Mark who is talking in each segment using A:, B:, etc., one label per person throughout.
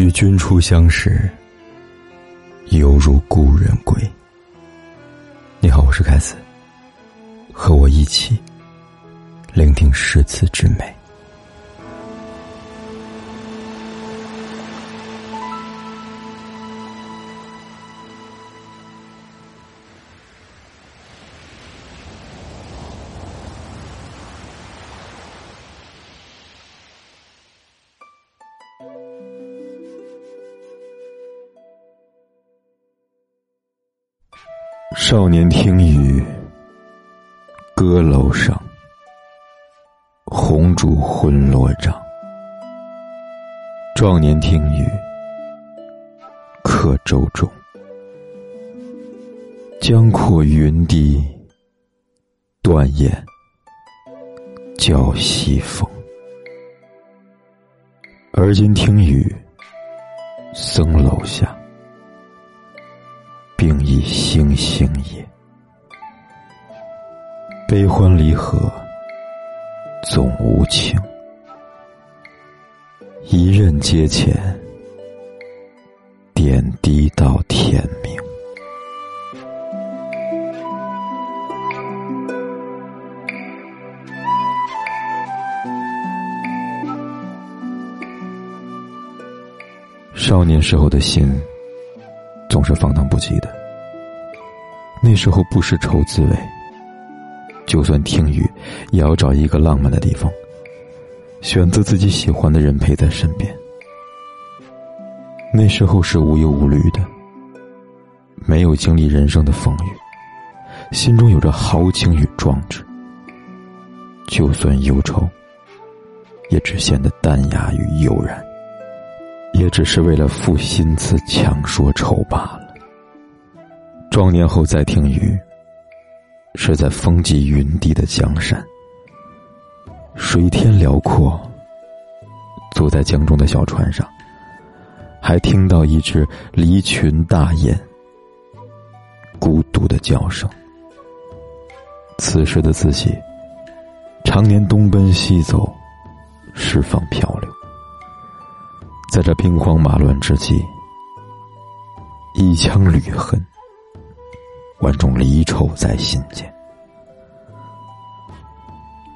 A: 与君初相识，犹如故人归。你好，我是凯斯，和我一起聆听诗词之美。少年听雨，歌楼上，红烛昏罗帐。壮年听雨，客舟中，江阔云低，断雁叫西风。而今听雨，僧楼下。并以星星也，悲欢离合总无情，一任阶前，点滴到天明。少年时候的心。总是放荡不羁的，那时候不是愁滋味。就算听雨，也要找一个浪漫的地方，选择自己喜欢的人陪在身边。那时候是无忧无虑的，没有经历人生的风雨，心中有着豪情与壮志。就算忧愁，也只显得淡雅与悠然。也只是为了赋新词强说愁罢了。壮年后再听雨，是在风急云低的江山，水天辽阔。坐在江中的小船上，还听到一只离群大雁孤独的叫声。此时的自己，常年东奔西走，释放漂流。在这兵荒马乱之际，一腔旅恨，万种离愁在心间。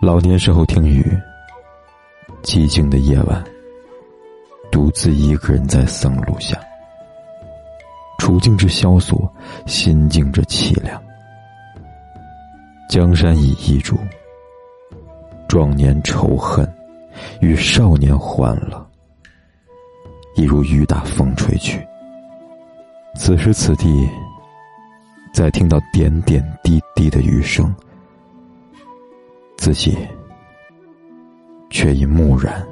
A: 老年时候听雨，寂静的夜晚，独自一个人在僧庐下，处境之萧索，心境之凄凉。江山已易主，壮年仇恨与少年欢乐。一如雨打风吹去。此时此地，在听到点点滴滴的雨声，自己却已木然，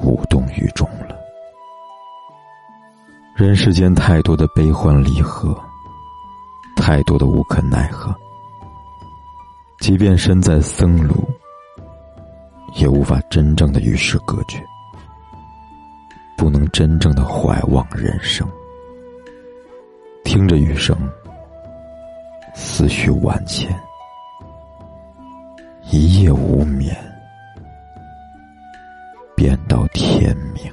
A: 无动于衷了。人世间太多的悲欢离合，太多的无可奈何。即便身在僧庐，也无法真正的与世隔绝。不能真正的怀望人生，听着雨声，思绪万千，一夜无眠，便到天明。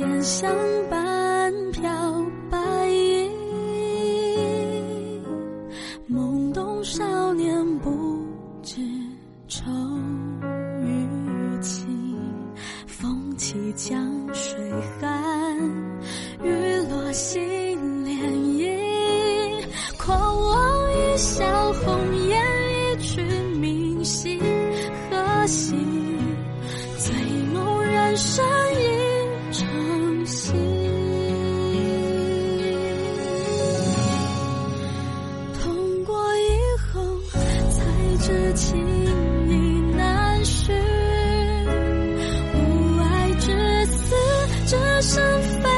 B: 长剑相伴飘白衣，懵懂少年不知愁与情，风起江水寒，雨落心涟漪，狂妄一笑红颜一曲明夕，何夕？醉梦人生身份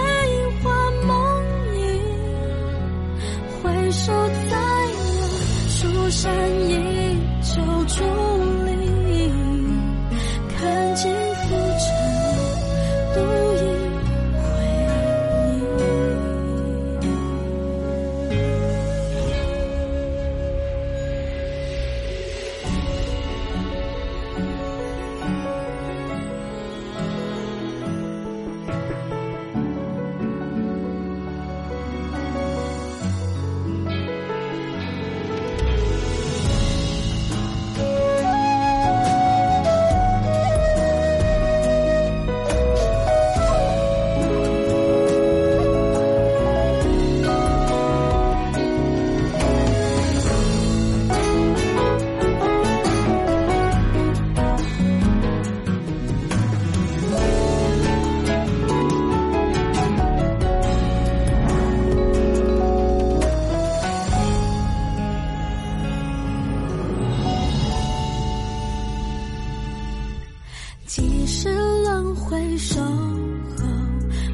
B: 几世轮回，守候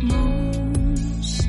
B: 梦逝